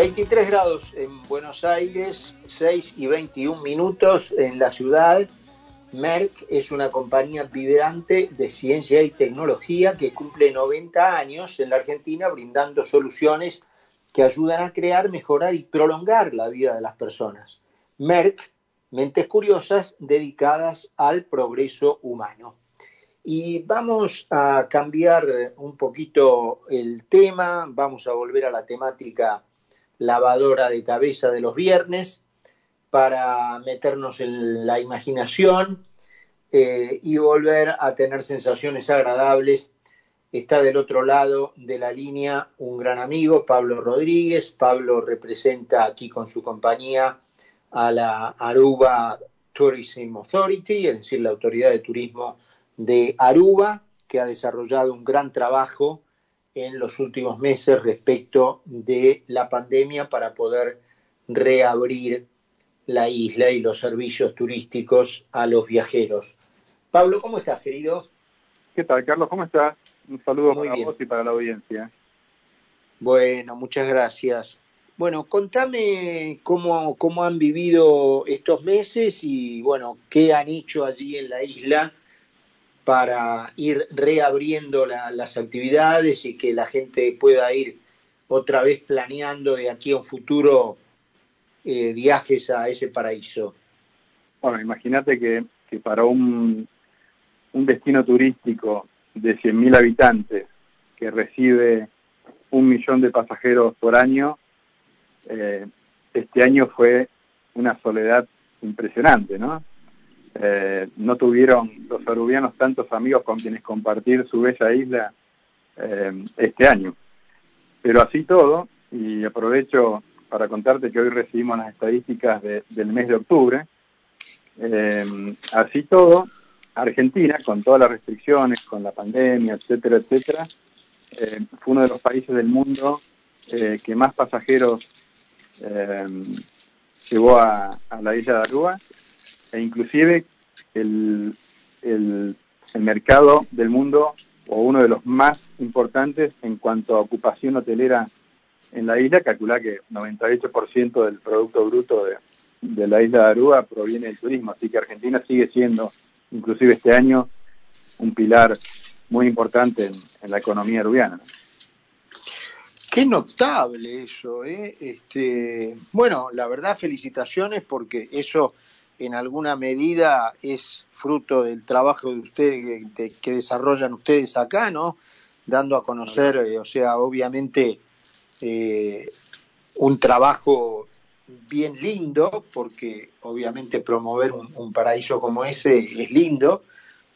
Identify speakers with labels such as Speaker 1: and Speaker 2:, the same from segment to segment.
Speaker 1: 23 grados en Buenos Aires, 6 y 21 minutos en la ciudad. Merck es una compañía vibrante de ciencia y tecnología que cumple 90 años en la Argentina brindando soluciones que ayudan a crear, mejorar y prolongar la vida de las personas. Merck, mentes curiosas dedicadas al progreso humano. Y vamos a cambiar un poquito el tema, vamos a volver a la temática lavadora de cabeza de los viernes para meternos en la imaginación eh, y volver a tener sensaciones agradables. Está del otro lado de la línea un gran amigo, Pablo Rodríguez. Pablo representa aquí con su compañía a la Aruba Tourism Authority, es decir, la autoridad de turismo de Aruba, que ha desarrollado un gran trabajo en los últimos meses respecto de la pandemia para poder reabrir la isla y los servicios turísticos a los viajeros. Pablo, ¿cómo estás, querido?
Speaker 2: ¿Qué tal, Carlos? ¿Cómo estás? Un saludo para vos y para la audiencia.
Speaker 1: Bueno, muchas gracias. Bueno, contame cómo, cómo han vivido estos meses y, bueno, qué han hecho allí en la isla para ir reabriendo las actividades y que la gente pueda ir otra vez planeando de aquí a un futuro eh, viajes a ese paraíso.
Speaker 2: Bueno, imagínate que, para un, destino turístico de 100.000 habitantes que recibe un millón de pasajeros por año, eh, este año fue una soledad impresionante, ¿no? Eh, no tuvieron los arubianos tantos amigos con quienes compartir su bella isla eh, este año. Pero así todo, y aprovecho para contarte que hoy recibimos las estadísticas del mes de octubre, eh, así todo, Argentina, con todas las restricciones, con la pandemia, etcétera, etcétera, fue uno de los países del mundo que más pasajeros llevó a, a la isla de Aruba e inclusive el, el, mercado del mundo o uno de los más importantes en cuanto a ocupación hotelera en la isla, calcula que 98% del Producto Bruto de, de, la isla de Aruba proviene del turismo, así que Argentina sigue siendo, inclusive este año, un pilar muy importante en, en la economía arubiana.
Speaker 1: Qué notable eso, ¿eh? Este, bueno, la verdad, felicitaciones porque eso en alguna medida es fruto del trabajo de ustedes que, desarrollan ustedes acá, ¿no? Dando a conocer, eh, o sea, obviamente eh, un trabajo bien lindo, porque obviamente promover un, paraíso como ese es lindo,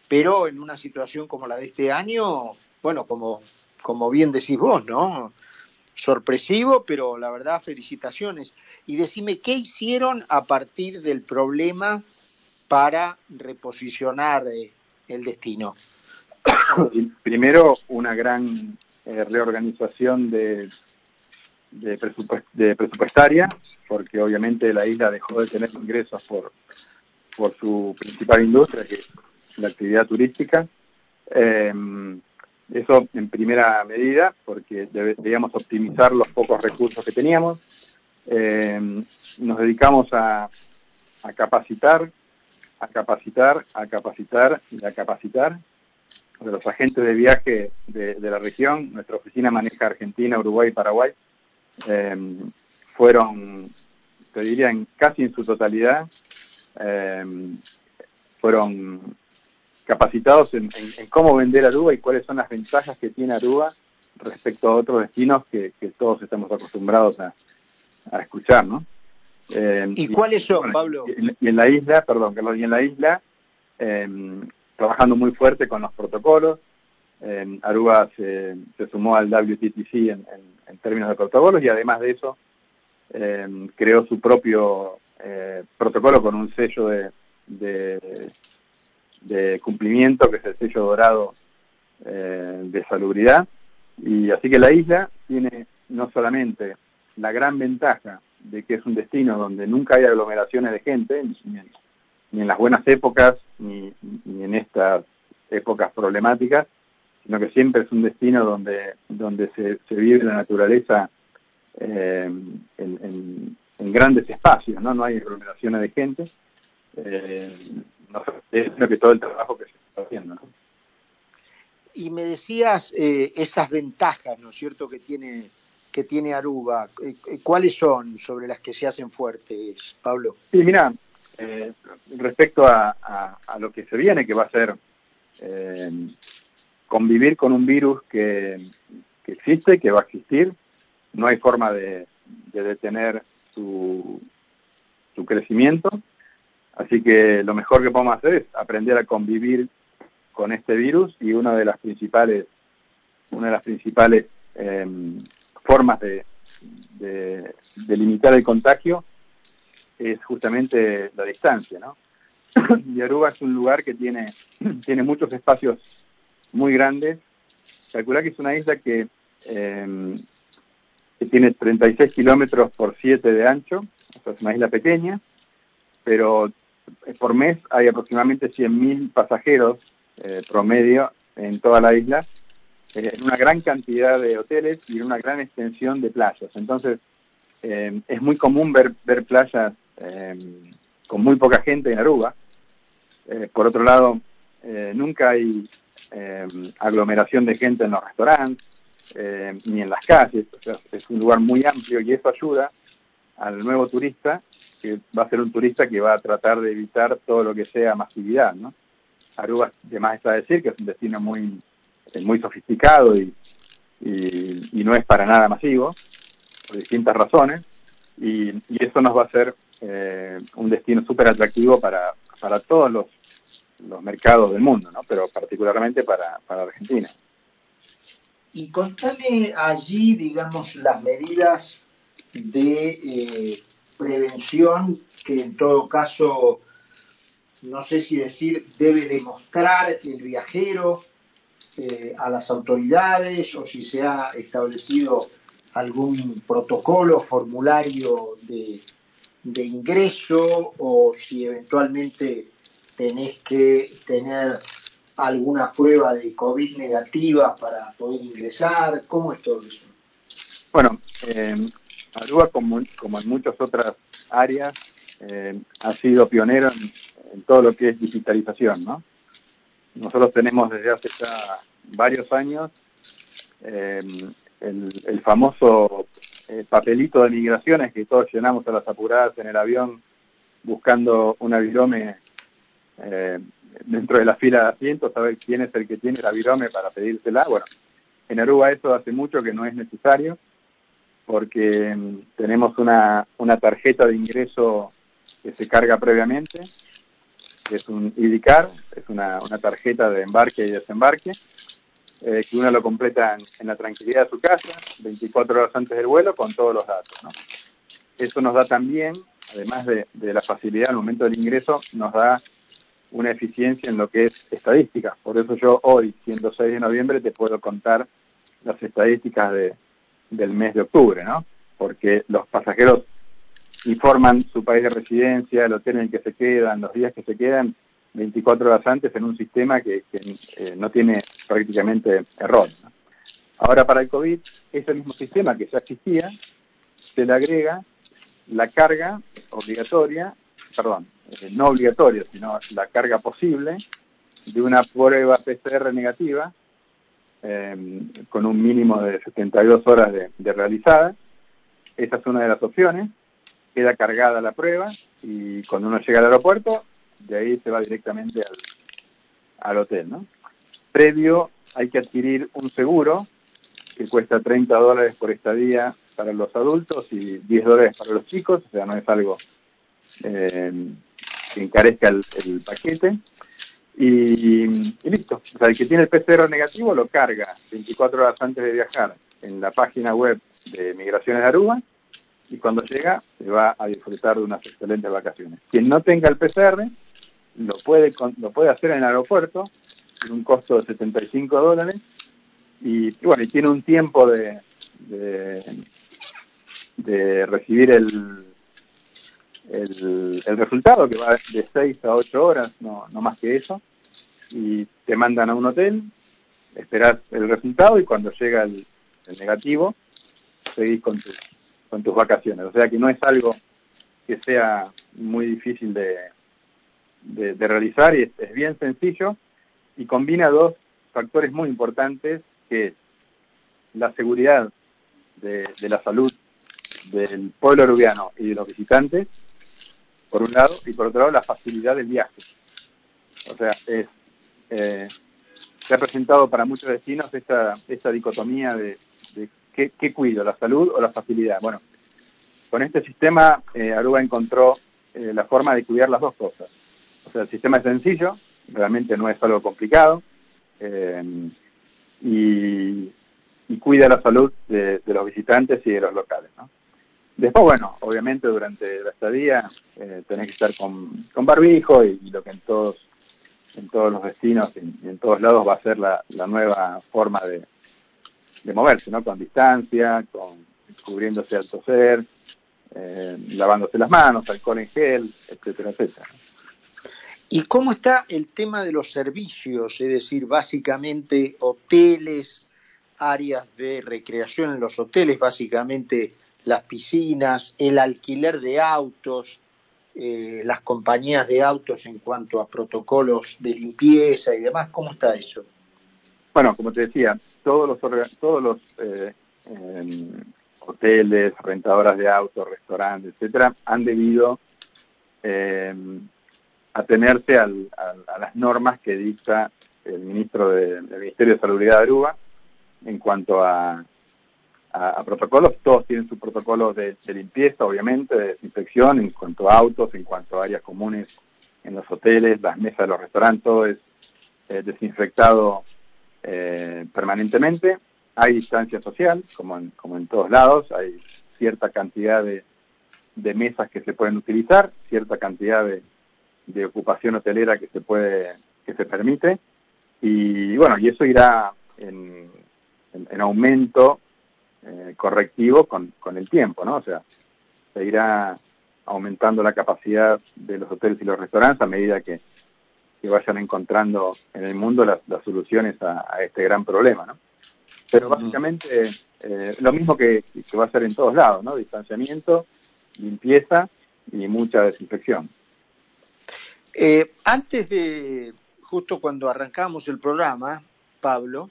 Speaker 1: pero en una situación como la de este año, bueno, como, como bien decís vos, ¿no? Sorpresivo, pero la verdad, felicitaciones. Y decime, ¿qué hicieron a partir del problema para reposicionar eh, el destino?
Speaker 2: Primero, una gran eh, reorganización de, de, presupuestaria, porque obviamente la isla dejó de tener ingresos por, por su principal industria, que es la actividad turística. Eh, eso en primera medida, porque debíamos optimizar los pocos recursos que teníamos. Eh, nos dedicamos a, capacitar, a capacitar, a capacitar y a capacitar de los agentes de viaje de, la región. Nuestra oficina maneja Argentina, Uruguay y Paraguay. Eh, fueron, te diría, casi en su totalidad, eh, fueron capacitados en, cómo vender Aruba y cuáles son las ventajas que tiene Aruba respecto a otros destinos que, todos estamos acostumbrados a, escuchar, ¿no?
Speaker 1: Eh, ¿Y, cuáles son, Pablo?
Speaker 2: Y en, la isla, perdón, Carlos, y en la isla, em, trabajando muy fuerte con los protocolos, em, Aruba se, sumó al WTTC en, términos de protocolos y además de eso creó su propio eh, protocolo con un sello de de cumplimiento, que es el sello dorado eh, de salubridad. Y así que la isla tiene no solamente la gran ventaja de que es un destino donde nunca hay aglomeraciones de gente, ni, en, las buenas épocas, ni, en estas épocas problemáticas, sino que siempre es un destino donde, donde se, vive la naturaleza eh, en, grandes espacios, ¿no? No hay aglomeraciones de gente. Eh, es lo que todo el trabajo que se está haciendo,
Speaker 1: Y me decías eh, esas ventajas, ¿no es cierto?, que tiene que tiene Aruba. ¿Cuáles son sobre las que se hacen fuertes, Pablo?
Speaker 2: Sí, mira, respecto a, lo que se viene, que va a ser convivir con un virus que, existe, que va a existir, no hay forma de, detener su, crecimiento, así que lo mejor que podemos hacer es aprender a convivir con este virus y una de las principales, una de las principales em, formas de, limitar el contagio es justamente la distancia, ¿no? Y es un lugar que tiene, tiene muchos espacios muy grande. Calcula que es una isla que, em, que tiene 36 kilómetros por 7 de ancho, es una isla pequeña, pero por mes hay aproximadamente 100.000 pasajeros eh, promedio en toda la isla, eh, en una gran cantidad de hoteles y en una gran extensión de playas. Entonces, em, es muy común ver, ver playas con muy poca gente en Aruba. por otro lado, nunca hay eh, aglomeración de gente en los restaurantes, eh, ni en las calles. es un lugar muy amplio y eso ayuda al nuevo turista, que va a ser un turista que va a tratar de evitar todo lo que sea masividad. Aruba, además está decir que es un destino muy, eh, muy sofisticado y, no es para nada masivo, por distintas razones, y, eso nos va a hacer un destino súper atractivo para, para todos los mercados del mundo, pero particularmente para, Argentina.
Speaker 1: Y contame allí, digamos, las medidas de eh, prevención que en todo caso, no sé si decir, debe demostrar el viajero eh, a las autoridades o si se ha establecido algún protocolo, formulario de, de ingreso o si eventualmente tenés que tener alguna prueba de COVID negativa para poder ingresar? ¿Cómo es todo eso?
Speaker 2: Bueno, eh, Aruba, como, en muchas otras áreas, eh, ha sido pionero en, todo lo que es digitalización. ¿no? Nosotros tenemos desde hace ya varios años eh, el, famoso eh, papelito de migraciones que todos llenamos a las apuradas en el avión buscando un avirome eh, dentro de la fila de asientos, saber quién es el que tiene la virome para pedírsela. Bueno, en Aruba eso hace mucho que no es necesario, porque mm, tenemos una, una tarjeta de ingreso que se carga previamente, que es un IDICAR, es una, una tarjeta de embarque y desembarque, eh, que uno lo completa en, la tranquilidad de su casa, 24 horas antes del vuelo, con todos los datos. Eso nos da también, además de, de la facilidad al momento del ingreso, nos da una eficiencia en lo que es estadística. Por eso yo hoy, siendo 6 de noviembre, te puedo contar las estadísticas de, del mes de octubre, ¿no? Porque los pasajeros informan su país de residencia, el hotel en que se quedan, los días que se quedan, 24 horas antes en un sistema que, eh, no tiene prácticamente error. Ahora para el COVID, ese mismo sistema que ya existía, se le agrega la carga obligatoria, perdón, eh, no obligatorio, sino la carga posible de una prueba PCR negativa eh, con un mínimo de 72 horas de, realizada. Esa es una de las opciones. Queda cargada la prueba y cuando uno llega al aeropuerto, de ahí se va directamente al, hotel. ¿no? Previo hay que adquirir un seguro que cuesta 30 dólares por estadía para los adultos y 10 dólares para los chicos, o sea, no es algo eh, que encarezca el, paquete. Y, listo. O sea, el que tiene el PCR negativo lo carga 24 horas antes de viajar en la página web de Migraciones de Aruba y cuando llega se va a disfrutar de unas excelentes vacaciones. Quien no tenga el PCR lo puede, lo puede hacer en el aeropuerto en un costo de 75 dólares y, bueno, y tiene un tiempo de, de recibir el, el, resultado, que va de 6 a 8 horas, no, no más que eso, y te mandan a un hotel esperás el resultado y cuando llega el, negativo, seguís con, con tus vacaciones. O sea que no es algo que sea muy difícil de, de, realizar y es, bien sencillo y combina dos factores muy importantes que es la seguridad de, la salud del pueblo uruguiano y de los visitantes, por un lado, y por otro lado la facilidad del viaje. O sea, es, eh, se ha presentado para muchos destinos esta, esta dicotomía de, qué, cuido, la salud o la facilidad. Bueno, con este sistema eh, Aruba encontró eh, la forma de cuidar las dos cosas. O sea, el sistema es sencillo, realmente no es algo complicado, y, cuida la salud de, los visitantes y de los locales. Después, bueno, obviamente durante la estadía eh, tenés que estar con, barbijo y, lo que en todos en todos los destinos y en, todos lados va a ser la, nueva forma de, moverse, ¿no? Con distancia, con cubriéndose al toser, eh, lavándose las manos, alcohol en gel, etcétera, etcétera.
Speaker 1: ¿Y cómo está el tema de los servicios? Es decir, básicamente hoteles, áreas de recreación en los hoteles, básicamente las piscinas, el alquiler de autos, eh, las compañías de autos en cuanto a protocolos de limpieza y demás, ¿cómo está eso?
Speaker 2: Bueno, como te decía, todos los, todos los eh, em, hoteles, rentadoras de autos, restaurantes, etcétera, han debido em, atenerse a las normas que dicta el ministro del Ministerio de Salubridad de Aruba en cuanto a, a, protocolos, todos tienen su protocolo de, limpieza, obviamente, de desinfección, en cuanto a autos, en cuanto a áreas comunes en los hoteles, las mesas de los restaurantes, todo es eh, desinfectado eh, permanentemente. Hay distancia social, como en, como en todos lados, hay cierta cantidad de, mesas que se pueden utilizar, cierta cantidad de, ocupación hotelera que se puede, que se permite, y bueno, y eso irá en aumento eh, correctivo con, el tiempo, ¿no? O sea, se irá aumentando la capacidad de los hoteles y los restaurantes a medida que, vayan encontrando en el mundo las, soluciones a, este gran problema, ¿no? Pero básicamente eh, lo mismo que, va a ser en todos lados, ¿no? Distanciamiento, limpieza y mucha desinfección.
Speaker 1: Eh, antes de, justo cuando arrancamos el programa, Pablo,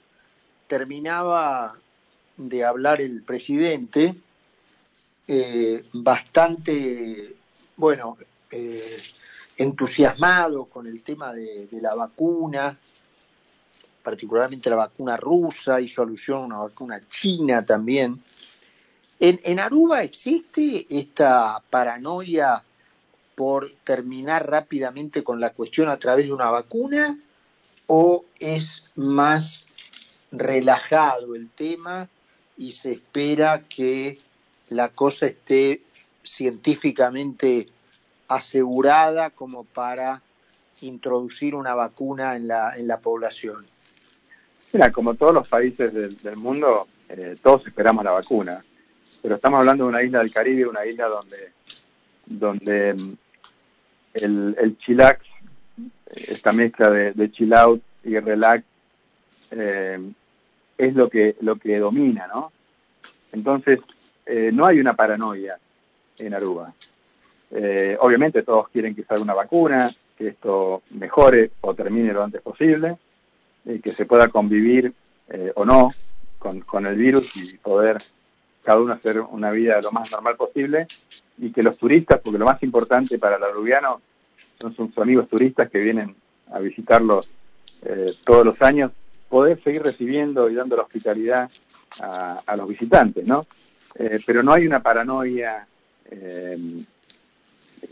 Speaker 1: terminaba de hablar el presidente, eh, bastante, bueno, eh, entusiasmado con el tema de, la vacuna, particularmente la vacuna rusa, hizo alusión a una vacuna china también. ¿En, en Aruba existe esta paranoia por terminar rápidamente con la cuestión a través de una vacuna o es más relajado el tema y se espera que la cosa esté científicamente asegurada como para introducir una vacuna en la, en la población?
Speaker 2: Mira, como todos los países del, mundo, eh, todos esperamos la vacuna, pero estamos hablando de una isla del Caribe, una isla donde, donde mm, el, el chillax, esta mezcla de, de chill out y relax, eh, es lo que, lo que domina, ¿no? Entonces, eh, no hay una paranoia en Aruba. Eh, obviamente todos quieren que salga una vacuna, que esto mejore o termine lo antes posible, y que se pueda convivir eh, o no con, el virus y poder cada uno hacer una vida lo más normal posible, y que los turistas, porque lo más importante para el arubiano son sus amigos turistas que vienen a visitarlos todos los años, poder seguir recibiendo y dando la hospitalidad a, los visitantes, ¿no? Eh, pero no hay una paranoia eh,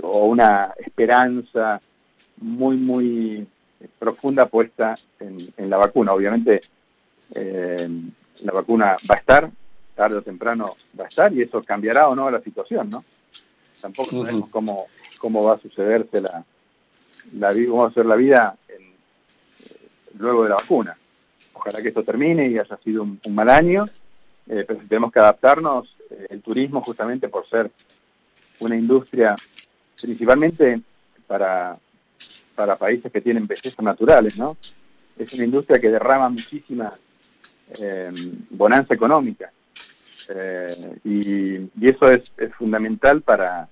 Speaker 2: o una esperanza muy, muy profunda puesta en, la vacuna. Obviamente eh, la vacuna va a estar, tarde o temprano va a estar, y eso cambiará o no la situación, ¿no? Tampoco sabemos cómo, cómo va a sucederse la, la cómo va a ser la vida luego de la vacuna ojalá que esto termine y haya sido un, mal año, eh, pero tenemos que adaptarnos, eh, el turismo justamente por ser una industria principalmente para, para países que tienen bellezas naturales, ¿no? es una industria que derrama muchísima eh, bonanza económica. Y, eso es, fundamental para,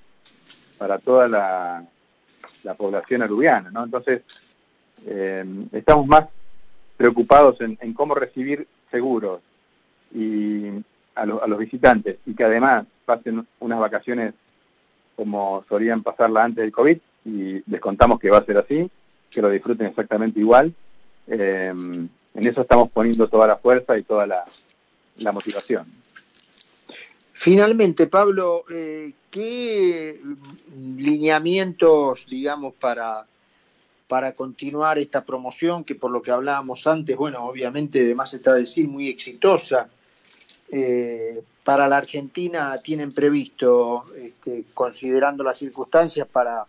Speaker 2: para toda la, población aluviana. ¿no? Entonces, estamos más preocupados en, cómo recibir seguros y a, a, los visitantes y que además pasen unas vacaciones como solían pasarla antes del COVID y les contamos que va a ser así, que lo disfruten exactamente igual. Eh, en eso estamos poniendo toda la fuerza y toda la, motivación.
Speaker 1: Finalmente, Pablo, eh, ¿qué lineamientos, digamos, para, para continuar esta promoción, que por lo que hablábamos antes, bueno, obviamente, además está decir, muy exitosa, eh, para la Argentina tienen previsto, este, considerando las circunstancias, para,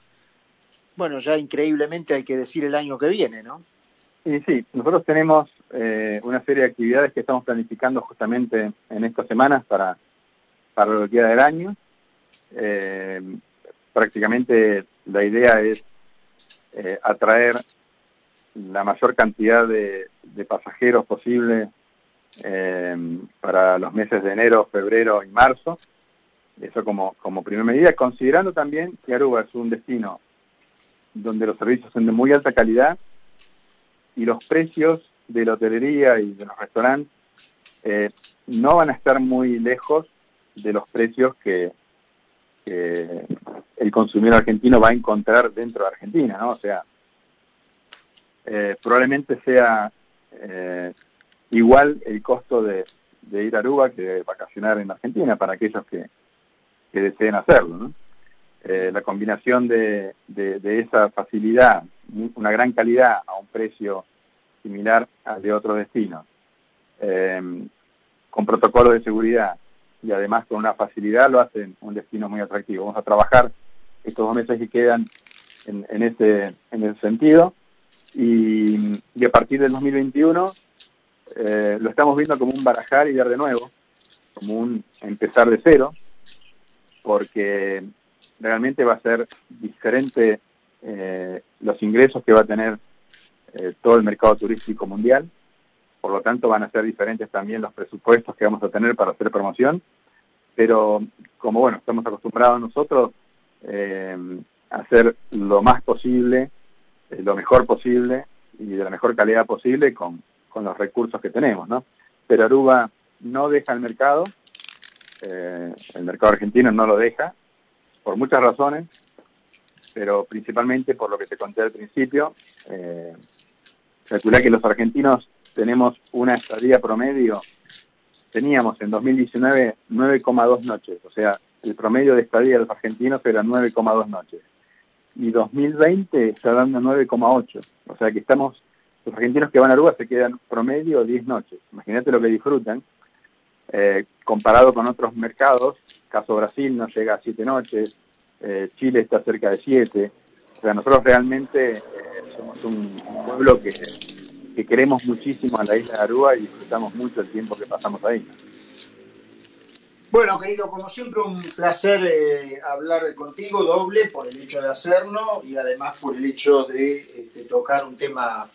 Speaker 1: bueno, ya increíblemente hay que decir el año que viene, ¿no?
Speaker 2: Sí, sí, nosotros tenemos eh, una serie de actividades que estamos planificando justamente en estas semanas para, para lo que queda del año. Eh, prácticamente la idea es eh, atraer la mayor cantidad de, pasajeros posible para los meses de enero, febrero y marzo. Eso como, como primera medida, considerando también que Aruba es un destino donde los servicios son de muy alta calidad y los precios de la hotelería y de los restaurantes eh, no van a estar muy lejos de los precios que, el consumidor argentino va a encontrar dentro de Argentina, ¿no? O sea, eh, probablemente sea eh, igual el costo de, ir a Aruba que de vacacionar en Argentina para aquellos que, deseen hacerlo, ¿no? la combinación de, esa facilidad, una gran calidad a un precio similar al de otros destinos, con protocolos de seguridad y además con una facilidad lo hacen un destino muy atractivo. Vamos a trabajar estos dos meses que quedan en, ese, en ese sentido. Y, a partir del 2021 eh, lo estamos viendo como un barajar y ver de nuevo, como un empezar de cero, porque realmente va a ser diferente eh, los ingresos que va a tener eh, todo el mercado turístico mundial, por lo tanto van a ser diferentes también los presupuestos que vamos a tener para hacer promoción, pero como bueno, estamos acostumbrados nosotros eh, hacer lo más posible, eh, lo mejor posible y de la mejor calidad posible con, los recursos que tenemos, ¿no? Pero Aruba no deja el mercado, el mercado argentino no lo deja, por muchas razones, pero principalmente por lo que te conté al principio, eh, que los argentinos tenemos una estadía promedio, teníamos en 2019 9,2 noches, o sea, el promedio de estadía de los argentinos era 9,2 noches. Y 2020 está dando 9,8, o sea que estamos, los argentinos que van a Aruba se quedan promedio 10 noches. Imagínate lo que disfrutan. Eh, comparado con otros mercados, caso Brasil no llega a 7 noches, eh, Chile está cerca de 7. O sea, nosotros realmente eh, somos un pueblo que, queremos muchísimo a la isla de Aruba y disfrutamos mucho el tiempo que pasamos ahí.
Speaker 1: Bueno, querido, como siempre, un placer eh, hablar contigo, doble, por el hecho de hacerlo y además por el hecho de, este, tocar un tema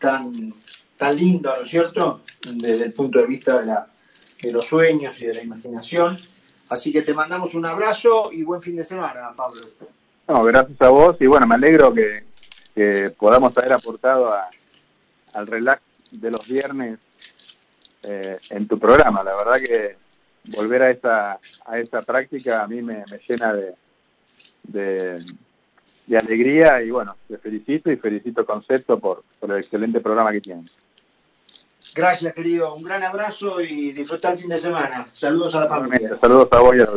Speaker 1: tan, tan lindo, ¿no es cierto?, desde el punto de vista de, la, de los sueños y de la imaginación. Así que te mandamos un abrazo y buen fin de semana, Pablo.
Speaker 2: No, gracias a vos y bueno, me alegro que, podamos haber aportado al relax de los viernes eh, en tu programa. La verdad que volver a esa, a esa práctica a mí me, llena de, de, alegría y bueno, te felicito y felicito Concepto por, por el excelente programa que tienen.
Speaker 1: Gracias, querido. Un gran abrazo y disfrutar el fin de semana. Saludos a la familia.
Speaker 2: Saludos a vos y a la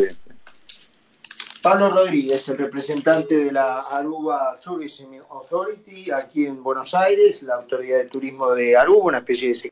Speaker 1: Pablo Rodríguez, el representante de la Aruba Tourism Authority aquí en Buenos Aires, la autoridad de turismo de Aruba, una especie de